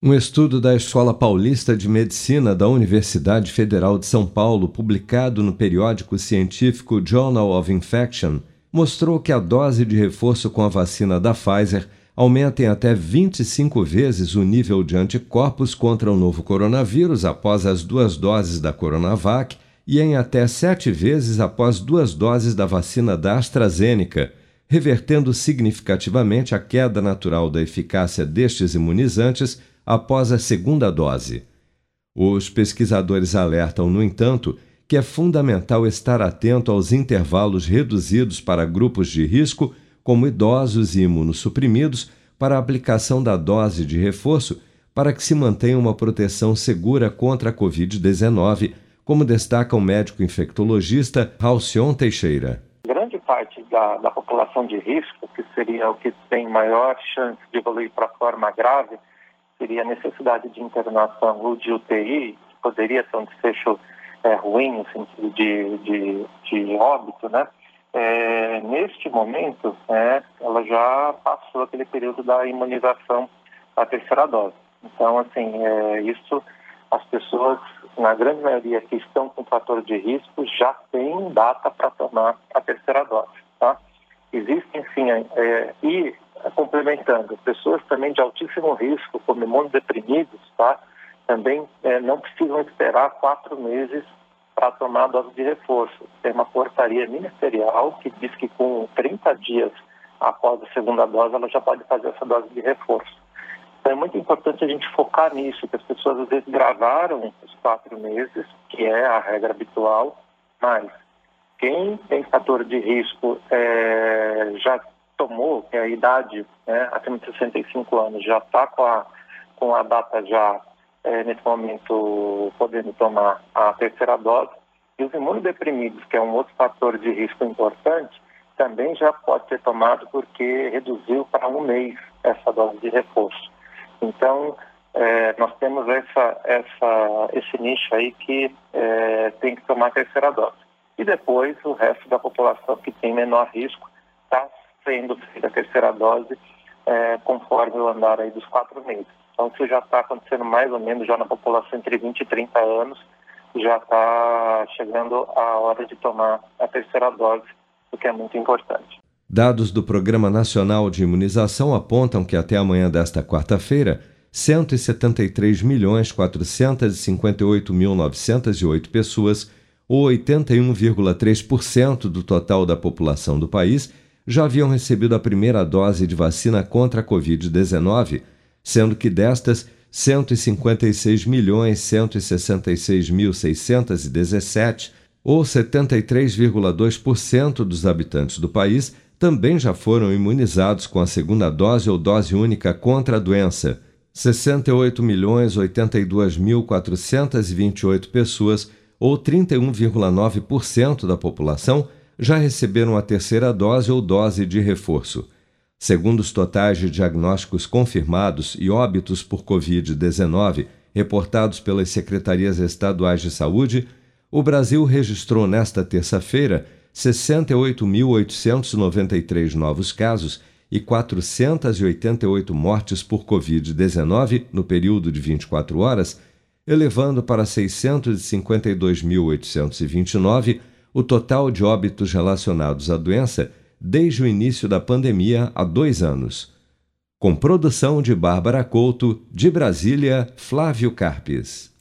Um estudo da Escola Paulista de Medicina da Universidade Federal de São Paulo, publicado no periódico científico Journal of Infection, mostrou que a dose de reforço com a vacina da Pfizer aumenta em até 25 vezes o nível de anticorpos contra o novo coronavírus após as duas doses da Coronavac e em até sete vezes após duas doses da vacina da AstraZeneca, revertendo significativamente a queda natural da eficácia destes imunizantes após a segunda dose. Os pesquisadores alertam, no entanto, que é fundamental estar atento aos intervalos reduzidos para grupos de risco, como idosos e imunossuprimidos, para a aplicação da dose de reforço, para que se mantenha uma proteção segura contra a Covid-19, como destaca o médico infectologista Halcion Teixeira. Grande parte da, da população de risco, que seria o que tem maior chance de evoluir para forma grave, seria a necessidade de internação ou de UTI, que poderia ter um desfecho é, ruim no sentido de, de, de óbito, né? É, neste momento, é, ela já passou aquele período da imunização à terceira dose. Então, assim, é, isso as pessoas, na grande maioria que estão com fator de risco, já têm data para tomar a terceira dose, tá? Existem, sim, é, e complementando, pessoas também de altíssimo risco, como imunodeprimidos, tá? Também é, não precisam esperar quatro meses para tomar a dose de reforço. Tem uma portaria ministerial que diz que com 30 dias após a segunda dose, ela já pode fazer essa dose de reforço. Então é muito importante a gente focar nisso, que as pessoas às vezes gravaram os quatro meses, que é a regra habitual, mas quem tem fator de risco é, já tomou, que é a idade né, acima de 65 anos, já está com a, com a data já é, nesse momento podendo tomar a terceira dose. E os imunodeprimidos, que é um outro fator de risco importante, também já pode ser tomado porque reduziu para um mês essa dose de reforço. Então, é, nós temos essa, essa, esse nicho aí que é, tem que tomar a terceira dose. E depois, o resto da população que tem menor risco sendo feita a terceira dose é, conforme o andar aí dos quatro meses. Então, isso já está acontecendo mais ou menos já na população entre 20 e 30 anos, já está chegando a hora de tomar a terceira dose, o que é muito importante. Dados do Programa Nacional de Imunização apontam que até amanhã desta quarta-feira, 173.458.908 pessoas, ou 81,3% do total da população do país, já haviam recebido a primeira dose de vacina contra a Covid-19, sendo que destas, 156.166.617, ou 73,2% dos habitantes do país, também já foram imunizados com a segunda dose ou dose única contra a doença. 68.082.428 pessoas, ou 31,9% da população, já receberam a terceira dose ou dose de reforço. Segundo os totais de diagnósticos confirmados e óbitos por Covid-19 reportados pelas secretarias estaduais de saúde, o Brasil registrou nesta terça-feira 68.893 novos casos e 488 mortes por Covid-19 no período de 24 horas, elevando para 652.829 o total de óbitos relacionados à doença desde o início da pandemia há dois anos. Com produção de Bárbara Couto, de Brasília, Flávio Carpes.